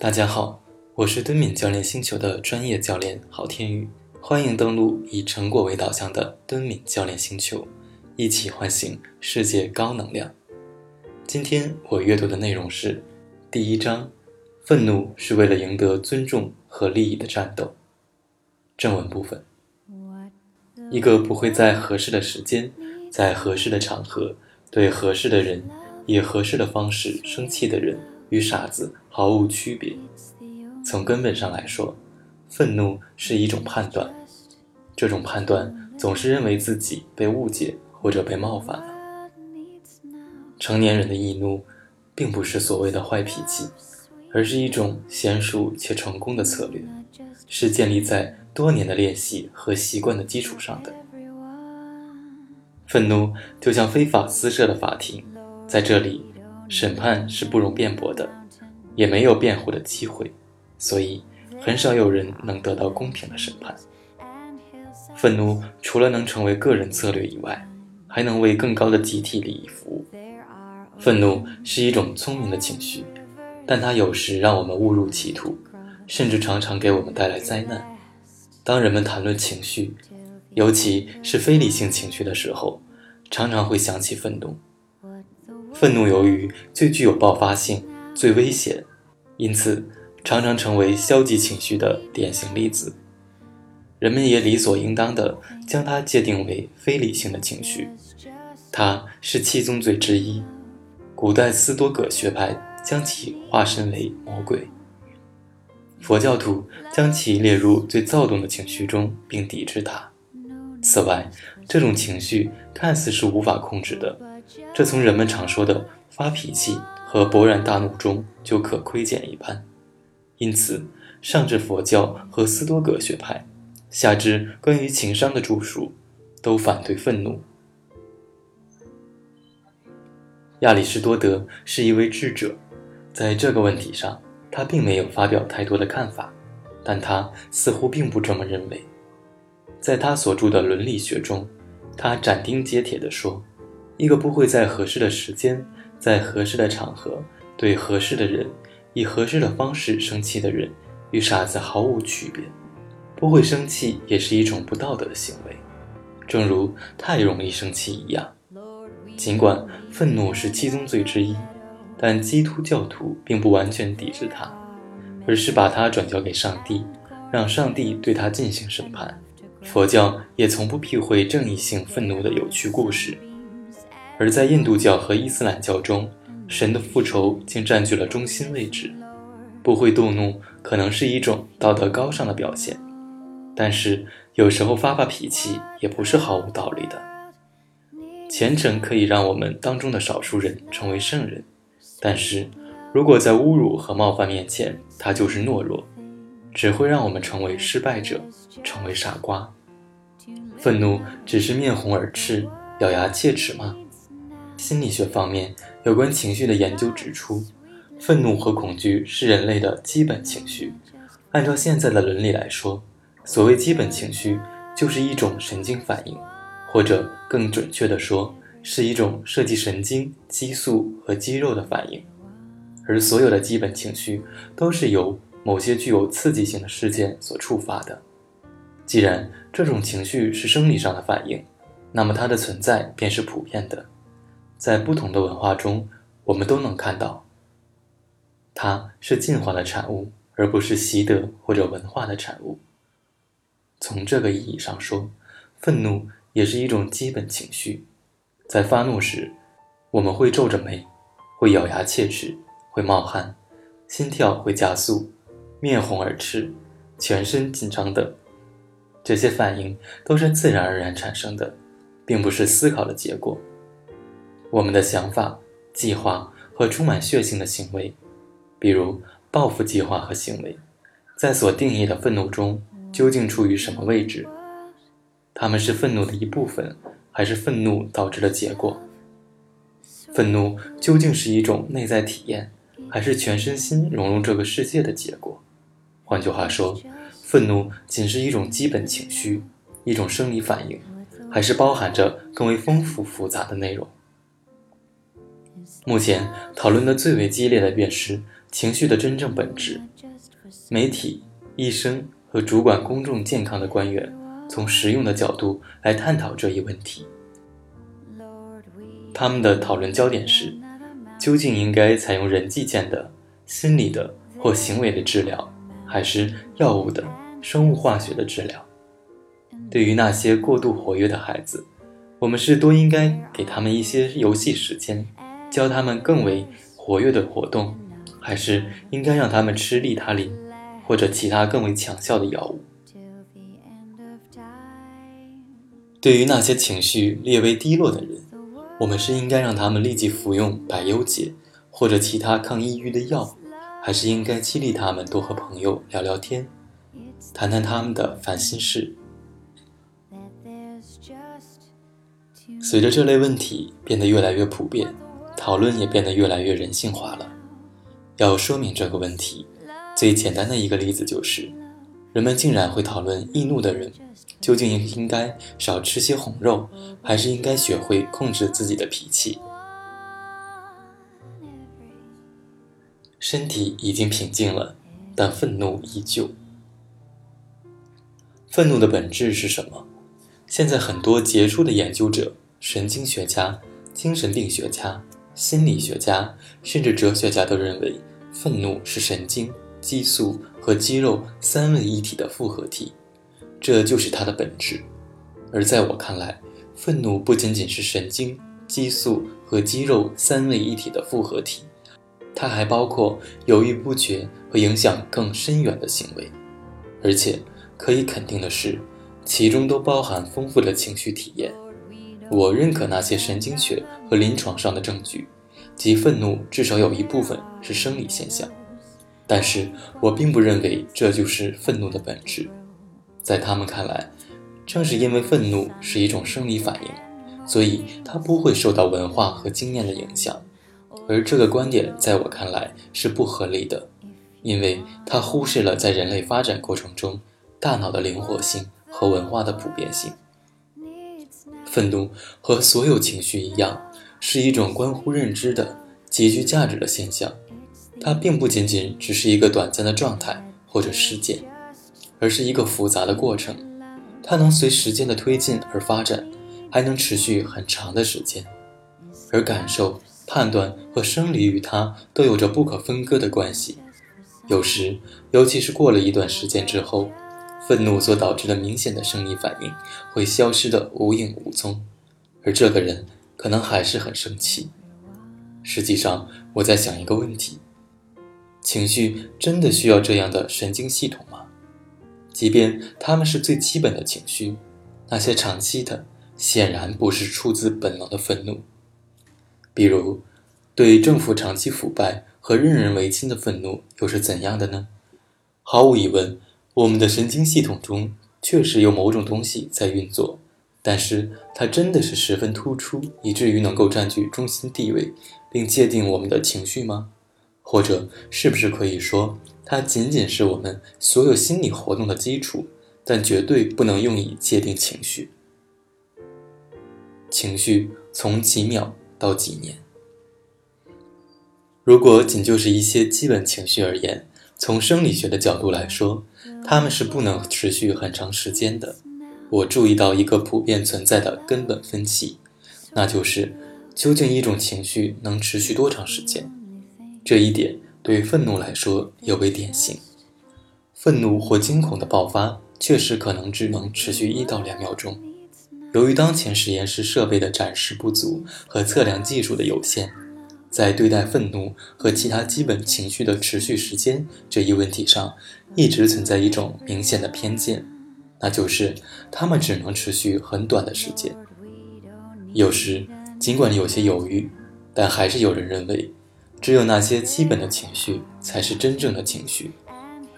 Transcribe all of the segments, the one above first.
大家好，我是敦敏教练星球的专业教练郝天宇，欢迎登录以成果为导向的敦敏教练星球，一起唤醒世界高能量。今天我阅读的内容是第一章：愤怒是为了赢得尊重和利益的战斗。正文部分：一个不会在合适的时间，在合适的场合，对合适的人，以合适的方式生气的人。与傻子毫无区别。从根本上来说，愤怒是一种判断，这种判断总是认为自己被误解或者被冒犯了。成年人的易怒，并不是所谓的坏脾气，而是一种娴熟且成功的策略，是建立在多年的练习和习惯的基础上的。愤怒就像非法私设的法庭，在这里。审判是不容辩驳的，也没有辩护的机会，所以很少有人能得到公平的审判。愤怒除了能成为个人策略以外，还能为更高的集体利益服务。愤怒是一种聪明的情绪，但它有时让我们误入歧途，甚至常常给我们带来灾难。当人们谈论情绪，尤其是非理性情绪的时候，常常会想起愤怒。愤怒由于最具有爆发性、最危险，因此常常成为消极情绪的典型例子。人们也理所应当地将它界定为非理性的情绪。它是七宗罪之一，古代斯多葛学派将其化身为魔鬼。佛教徒将其列入最躁动的情绪中，并抵制它。此外，这种情绪看似是无法控制的。这从人们常说的发脾气和勃然大怒中就可窥见一斑。因此，上至佛教和斯多葛学派，下至关于情商的著述，都反对愤怒。亚里士多德是一位智者，在这个问题上，他并没有发表太多的看法，但他似乎并不这么认为。在他所著的《伦理学》中，他斩钉截铁地说。一个不会在合适的时间，在合适的场合，对合适的人，以合适的方式生气的人，与傻子毫无区别。不会生气也是一种不道德的行为，正如太容易生气一样。尽管愤怒是七宗罪之一，但基督教徒并不完全抵制它，而是把它转交给上帝，让上帝对他进行审判。佛教也从不避讳正义性愤怒的有趣故事。而在印度教和伊斯兰教中，神的复仇竟占据了中心位置。不会动怒可能是一种道德高尚的表现，但是有时候发发脾气也不是毫无道理的。虔诚可以让我们当中的少数人成为圣人，但是如果在侮辱和冒犯面前，他就是懦弱，只会让我们成为失败者，成为傻瓜。愤怒只是面红耳赤、咬牙切齿吗？心理学方面有关情绪的研究指出，愤怒和恐惧是人类的基本情绪。按照现在的伦理来说，所谓基本情绪就是一种神经反应，或者更准确地说，是一种涉及神经、激素和肌肉的反应。而所有的基本情绪都是由某些具有刺激性的事件所触发的。既然这种情绪是生理上的反应，那么它的存在便是普遍的。在不同的文化中，我们都能看到，它是进化的产物，而不是习得或者文化的产物。从这个意义上说，愤怒也是一种基本情绪。在发怒时，我们会皱着眉，会咬牙切齿，会冒汗，心跳会加速，面红耳赤，全身紧张等。这些反应都是自然而然产生的，并不是思考的结果。我们的想法、计划和充满血性的行为，比如报复计划和行为，在所定义的愤怒中究竟处于什么位置？他们是愤怒的一部分，还是愤怒导致的结果？愤怒究竟是一种内在体验，还是全身心融入这个世界的结果？换句话说，愤怒仅是一种基本情绪，一种生理反应，还是包含着更为丰富复杂的内容？目前讨论的最为激烈的便是情绪的真正本质。媒体、医生和主管公众健康的官员，从实用的角度来探讨这一问题。他们的讨论焦点是：究竟应该采用人际间的、心理的或行为的治疗，还是药物的、生物化学的治疗？对于那些过度活跃的孩子，我们是多应该给他们一些游戏时间，教他们更为活跃的活动，还是应该让他们吃利他林或者其他更为强效的药物？对于那些情绪略微低落的人，我们是应该让他们立即服用百忧解或者其他抗抑郁的药，还是应该激励他们多和朋友聊聊天，谈谈他们的烦心事？随着这类问题变得越来越普遍，讨论也变得越来越人性化了。要说明这个问题，最简单的一个例子就是，人们竟然会讨论易怒的人。究竟应该少吃些红肉，还是应该学会控制自己的脾气？身体已经平静了，但愤怒依旧。愤怒的本质是什么？现在很多杰出的研究者、神经学家、精神病学家、心理学家，甚至哲学家都认为，愤怒是神经、激素和肌肉三位一体的复合体。这就是它的本质，而在我看来，愤怒不仅仅是神经、激素和肌肉三位一体的复合体，它还包括犹豫不决和影响更深远的行为，而且可以肯定的是，其中都包含丰富的情绪体验。我认可那些神经学和临床上的证据，即愤怒至少有一部分是生理现象，但是我并不认为这就是愤怒的本质。在他们看来，正是因为愤怒是一种生理反应，所以它不会受到文化和经验的影响。而这个观点在我看来是不合理的，因为它忽视了在人类发展过程中大脑的灵活性和文化的普遍性。愤怒和所有情绪一样，是一种关乎认知的极具价值的现象，它并不仅仅只是一个短暂的状态或者事件。而是一个复杂的过程，它能随时间的推进而发展，还能持续很长的时间。而感受、判断和生理与它都有着不可分割的关系。有时，尤其是过了一段时间之后，愤怒所导致的明显的生理反应会消失的无影无踪，而这个人可能还是很生气。实际上，我在想一个问题：情绪真的需要这样的神经系统吗？即便他们是最基本的情绪，那些长期的显然不是出自本能的愤怒。比如，对政府长期腐败和任人唯亲的愤怒又是怎样的呢？毫无疑问，我们的神经系统中确实有某种东西在运作，但是它真的是十分突出，以至于能够占据中心地位，并界定我们的情绪吗？或者，是不是可以说？它仅仅是我们所有心理活动的基础，但绝对不能用以界定情绪。情绪从几秒到几年。如果仅就是一些基本情绪而言，从生理学的角度来说，它们是不能持续很长时间的。我注意到一个普遍存在的根本分歧，那就是究竟一种情绪能持续多长时间？这一点。对愤怒来说尤为典型，愤怒或惊恐的爆发确实可能只能持续一到两秒钟。由于当前实验室设备的展示不足和测量技术的有限，在对待愤怒和其他基本情绪的持续时间这一问题上，一直存在一种明显的偏见，那就是它们只能持续很短的时间。有时，尽管有些犹豫，但还是有人认为。只有那些基本的情绪才是真正的情绪，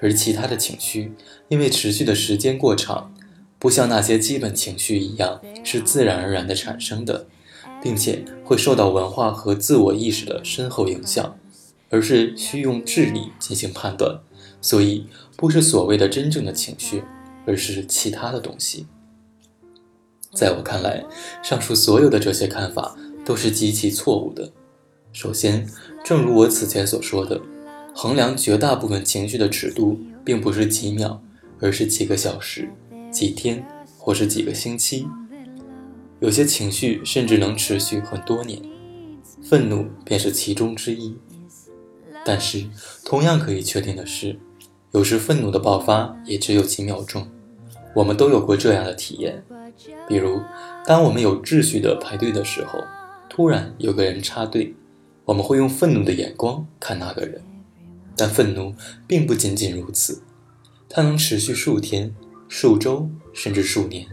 而其他的情绪因为持续的时间过长，不像那些基本情绪一样是自然而然的产生的，并且会受到文化和自我意识的深厚影响，而是需用智力进行判断，所以不是所谓的真正的情绪，而是其他的东西。在我看来，上述所有的这些看法都是极其错误的。首先，正如我此前所说的，衡量绝大部分情绪的尺度，并不是几秒，而是几个小时、几天，或是几个星期。有些情绪甚至能持续很多年，愤怒便是其中之一。但是，同样可以确定的是，有时愤怒的爆发也只有几秒钟。我们都有过这样的体验，比如，当我们有秩序的排队的时候，突然有个人插队，我们会用愤怒的眼光看那个人。但愤怒并不仅仅如此，它能持续数天、数周，甚至数年。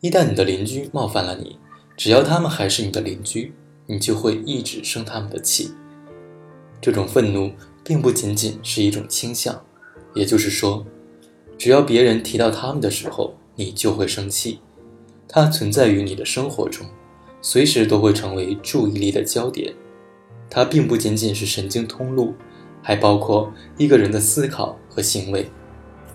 一旦你的邻居冒犯了你，只要他们还是你的邻居，你就会一直生他们的气。这种愤怒并不仅仅是一种倾向，也就是说，只要别人提到他们的时候，你就会生气。它存在于你的生活中，随时都会成为注意力的焦点。它并不仅仅是神经通路，还包括一个人的思考和行为，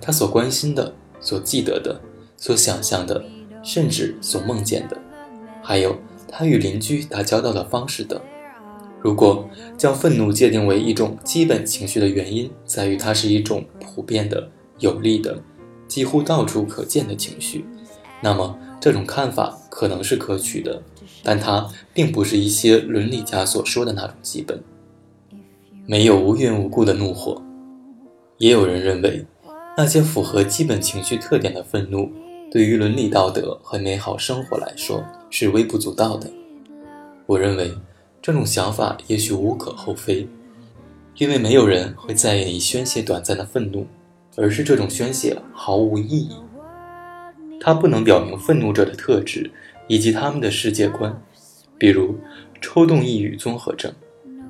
他所关心的、所记得的、所想象的。甚至所梦见的，还有他与邻居打交道的方式等。如果将愤怒界定为一种基本情绪的原因，在于它是一种普遍的、有力的、几乎到处可见的情绪，那么这种看法可能是可取的，但它并不是一些伦理家所说的那种基本。没有无缘无故的怒火。也有人认为，那些符合基本情绪特点的愤怒。对于伦理道德和美好生活来说是微不足道的。我认为这种想法也许无可厚非，因为没有人会在意你宣泄短暂的愤怒，而是这种宣泄毫无意义。它不能表明愤怒者的特质以及他们的世界观。比如，抽动抑郁综合症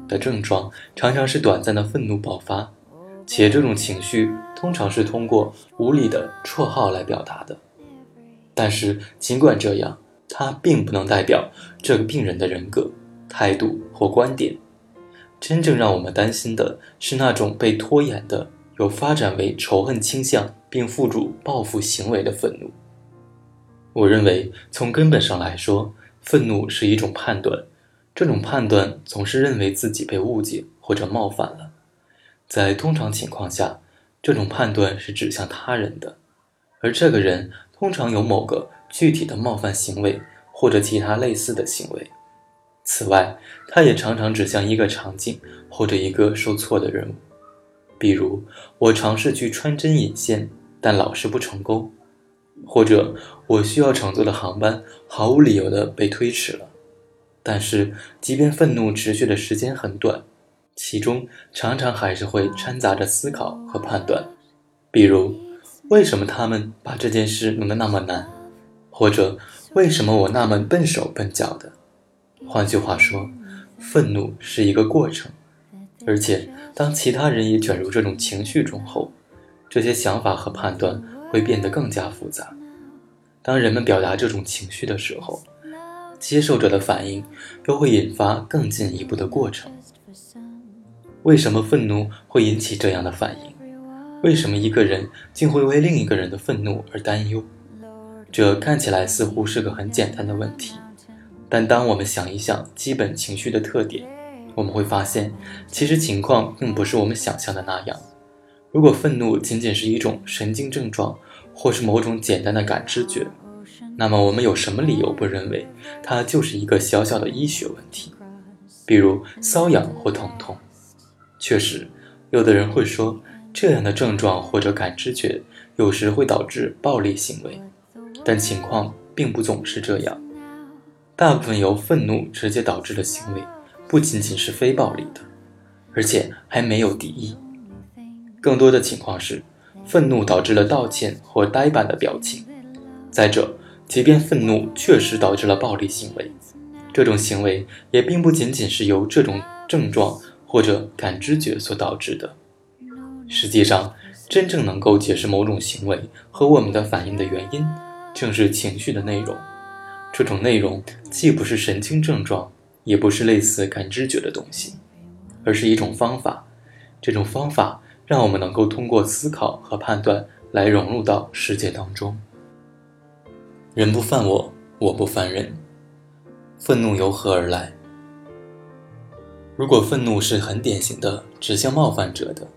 的症状常常是短暂的愤怒爆发，且这种情绪通常是通过无理的绰号来表达的。但是，尽管这样，它并不能代表这个病人的人格、态度或观点。真正让我们担心的是那种被拖延的、有发展为仇恨倾向并附著报复行为的愤怒。我认为，从根本上来说，愤怒是一种判断。这种判断总是认为自己被误解或者冒犯了。在通常情况下，这种判断是指向他人的，而这个人。通常有某个具体的冒犯行为或者其他类似的行为。此外，它也常常指向一个场景或者一个受挫的人物，比如我尝试去穿针引线，但老是不成功；或者我需要乘坐的航班毫无理由地被推迟了。但是，即便愤怒持续的时间很短，其中常常还是会掺杂着思考和判断，比如。为什么他们把这件事弄得那么难？或者为什么我那么笨手笨脚的？换句话说，愤怒是一个过程，而且当其他人也卷入这种情绪中后，这些想法和判断会变得更加复杂。当人们表达这种情绪的时候，接受者的反应又会引发更进一步的过程。为什么愤怒会引起这样的反应？为什么一个人竟会为另一个人的愤怒而担忧？这看起来似乎是个很简单的问题，但当我们想一想基本情绪的特点，我们会发现，其实情况并不是我们想象的那样。如果愤怒仅仅是一种神经症状，或是某种简单的感知觉，那么我们有什么理由不认为它就是一个小小的医学问题，比如瘙痒或疼痛？确实，有的人会说。这样的症状或者感知觉有时会导致暴力行为，但情况并不总是这样。大部分由愤怒直接导致的行为不仅仅是非暴力的，而且还没有敌意。更多的情况是，愤怒导致了道歉或呆板的表情。再者，即便愤怒确实导致了暴力行为，这种行为也并不仅仅是由这种症状或者感知觉所导致的。实际上，真正能够解释某种行为和我们的反应的原因，正是情绪的内容。这种内容既不是神经症状，也不是类似感知觉的东西，而是一种方法。这种方法让我们能够通过思考和判断来融入到世界当中。人不犯我，我不犯人。愤怒由何而来？如果愤怒是很典型的指向冒犯者的，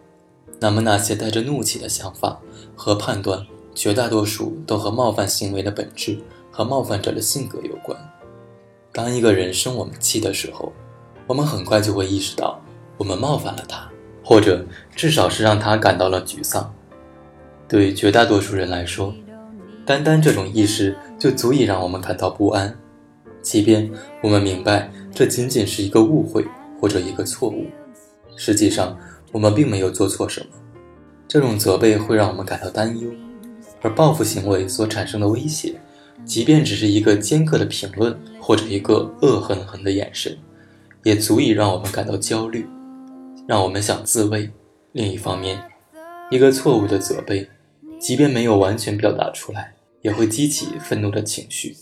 那么那些带着怒气的想法和判断，绝大多数都和冒犯行为的本质和冒犯者的性格有关。当一个人生我们气的时候，我们很快就会意识到我们冒犯了他，或者至少是让他感到了沮丧。对于绝大多数人来说，单单这种意识就足以让我们感到不安，即便我们明白这仅仅是一个误会或者一个错误。实际上，我们并没有做错什么。这种责备会让我们感到担忧，而报复行为所产生的威胁，即便只是一个尖刻的评论或者一个恶狠狠的眼神，也足以让我们感到焦虑，让我们想自卫。另一方面，一个错误的责备。即便没有完全表达出来，也会激起愤怒的情绪。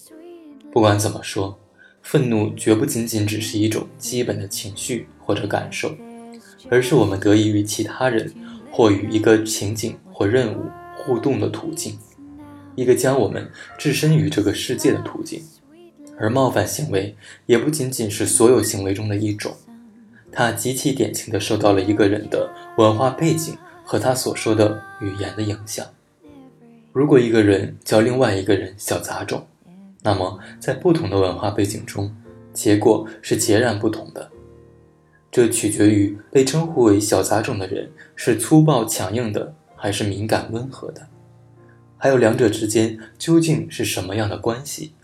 不管怎么说，愤怒绝不仅仅只是一种基本的情绪或者感受，而是我们得以与其他人或与一个情景或任务互动的途径，一个将我们置身于这个世界的途径。而冒犯行为也不仅仅是所有行为中的一种，它极其典型的受到了一个人的文化背景和他所说的语言的影响。如果一个人叫另外一个人小杂种，那么在不同的文化背景中，结果是截然不同的。这取决于被称呼为小杂种的人是粗暴强硬的，还是敏感温和的，还有两者之间究竟是什么样的关系。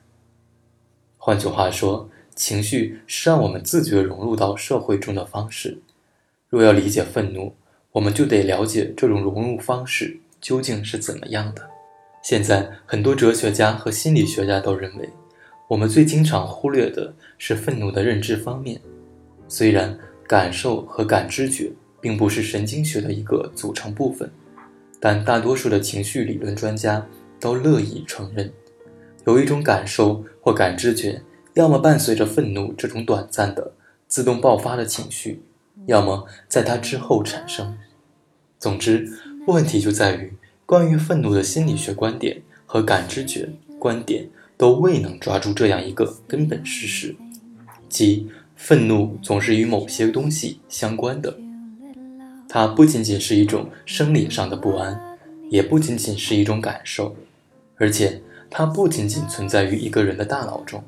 换句话说，情绪是让我们自觉融入到社会中的方式。若要理解愤怒，我们就得了解这种融入方式究竟是怎么样的。现在，很多哲学家和心理学家都认为，我们最经常忽略的是愤怒的认知方面。虽然感受和感知觉并不是神经学的一个组成部分，但大多数的情绪理论专家都乐意承认，有一种感受或感知觉，要么伴随着愤怒这种短暂的自动爆发的情绪，要么在它之后产生。总之，问题就在于。关于愤怒的心理学观点和感知觉观点都未能抓住这样一个根本事实，即愤怒总是与某些东西相关的。它不仅仅是一种生理上的不安，也不仅仅是一种感受，而且它不仅仅存在于一个人的大脑中，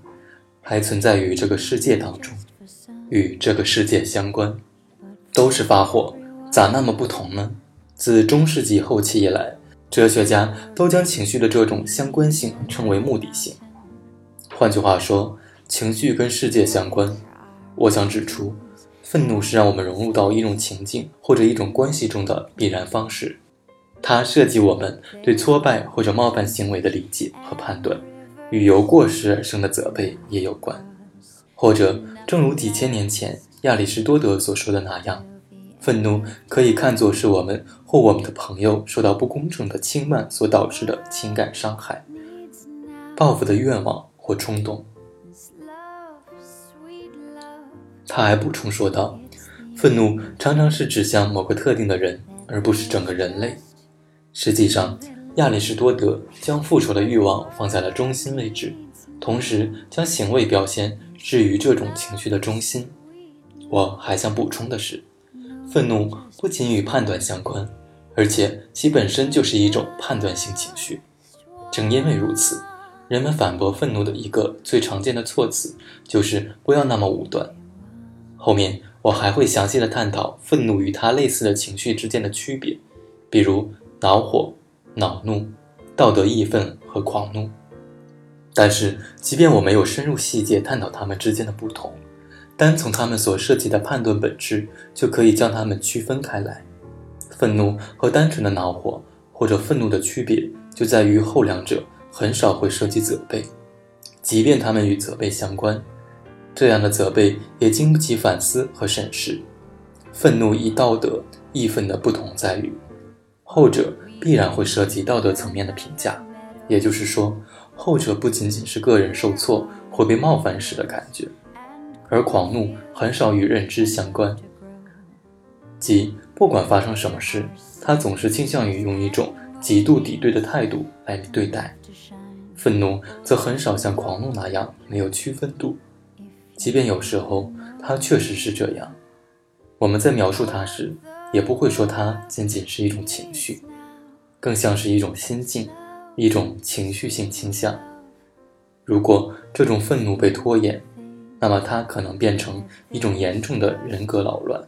还存在于这个世界当中，与这个世界相关。都是发火，咋那么不同呢？自中世纪后期以来。哲学家都将情绪的这种相关性称为目的性。换句话说，情绪跟世界相关。我想指出，愤怒是让我们融入到一种情境或者一种关系中的必然方式。它涉及我们对挫败或者冒犯行为的理解和判断，与由过失而生的责备也有关。或者，正如几千年前亚里士多德所说的那样。愤怒可以看作是我们或我们的朋友受到不公正的轻慢所导致的情感伤害、报复的愿望或冲动。他还补充说道：“愤怒常常是指向某个特定的人，而不是整个人类。”实际上，亚里士多德将复仇的欲望放在了中心位置，同时将行为表现置于这种情绪的中心。我还想补充的是。愤怒不仅与判断相关，而且其本身就是一种判断性情绪。正因为如此，人们反驳愤怒的一个最常见的措辞就是“不要那么武断”。后面我还会详细的探讨愤怒与它类似的情绪之间的区别，比如恼火、恼怒、道德义愤和狂怒。但是，即便我没有深入细节探讨它们之间的不同。单从他们所涉及的判断本质，就可以将它们区分开来。愤怒和单纯的恼火或者愤怒的区别，就在于后两者很少会涉及责备，即便他们与责备相关，这样的责备也经不起反思和审视。愤怒与道德义愤的不同在于，后者必然会涉及道德层面的评价，也就是说，后者不仅仅是个人受挫或被冒犯时的感觉。而狂怒很少与认知相关，即不管发生什么事，他总是倾向于用一种极度敌对的态度来对待。愤怒则很少像狂怒那样没有区分度，即便有时候它确实是这样，我们在描述它时，也不会说它仅仅是一种情绪，更像是一种心境，一种情绪性倾向。如果这种愤怒被拖延，那么它可能变成一种严重的人格扰乱。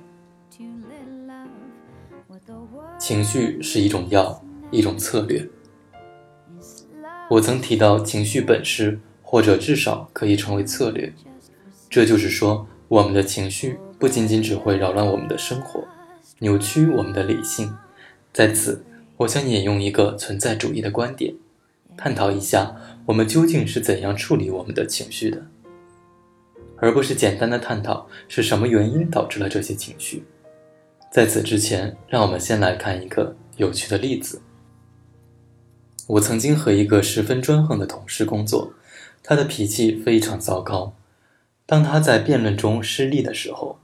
情绪是一种药，一种策略。我曾提到情绪本是，或者至少可以成为策略。这就是说，我们的情绪不仅仅只会扰乱我们的生活，扭曲我们的理性。在此，我想引用一个存在主义的观点，探讨一下我们究竟是怎样处理我们的情绪的，而不是简单的探讨是什么原因导致了这些情绪。在此之前，让我们先来看一个有趣的例子。我曾经和一个十分专横的同事工作，他的脾气非常糟糕。当他在辩论中失利的时候，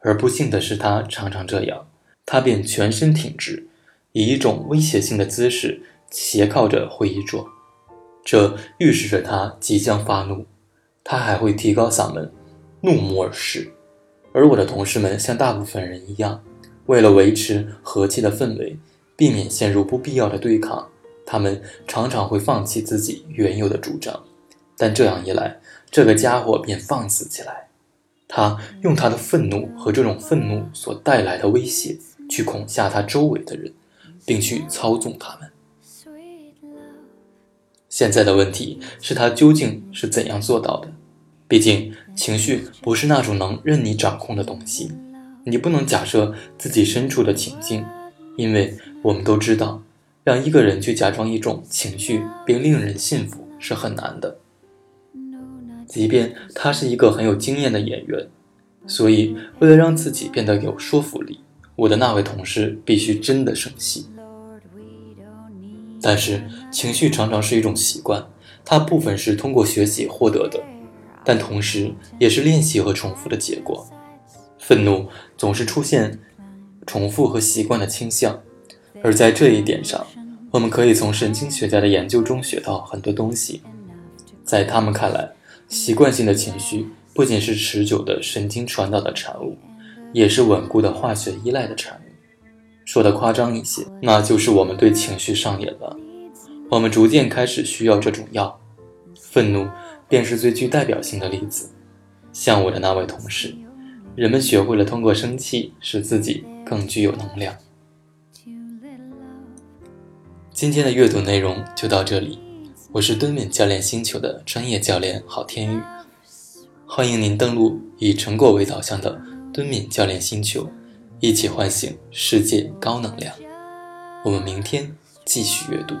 而不幸的是他常常这样，他便全身挺直，以一种威胁性的姿势斜靠着会议桌，这预示着他即将发怒。他还会提高嗓门，怒目而视。而我的同事们像大部分人一样。为了维持和气的氛围，避免陷入不必要的对抗，他们常常会放弃自己原有的主张。但这样一来，这个家伙便放肆起来。他用他的愤怒和这种愤怒所带来的威胁，去恐吓他周围的人，并去操纵他们。现在的问题是他究竟是怎样做到的？毕竟，情绪不是那种能任你掌控的东西。你不能假设自己身处的情境，因为我们都知道，让一个人去假装一种情绪并令人信服是很难的，即便他是一个很有经验的演员。所以，为了让自己变得有说服力，我的那位同事必须真的生气。但是，情绪常常是一种习惯，它部分是通过学习获得的，但同时也是练习和重复的结果。愤怒总是出现重复和习惯的倾向，而在这一点上，我们可以从神经学家的研究中学到很多东西。在他们看来，习惯性的情绪不仅是持久的神经传导的产物，也是稳固的化学依赖的产物。说的夸张一些，那就是我们对情绪上瘾了，我们逐渐开始需要这种药。愤怒便是最具代表性的例子，像我的那位同事。人们学会了通过生气使自己更具有能量。今天的阅读内容就到这里，我是敦敏教练星球的专业教练郝天宇，欢迎您登录以成果为导向的敦敏教练星球，一起唤醒世界高能量。我们明天继续阅读。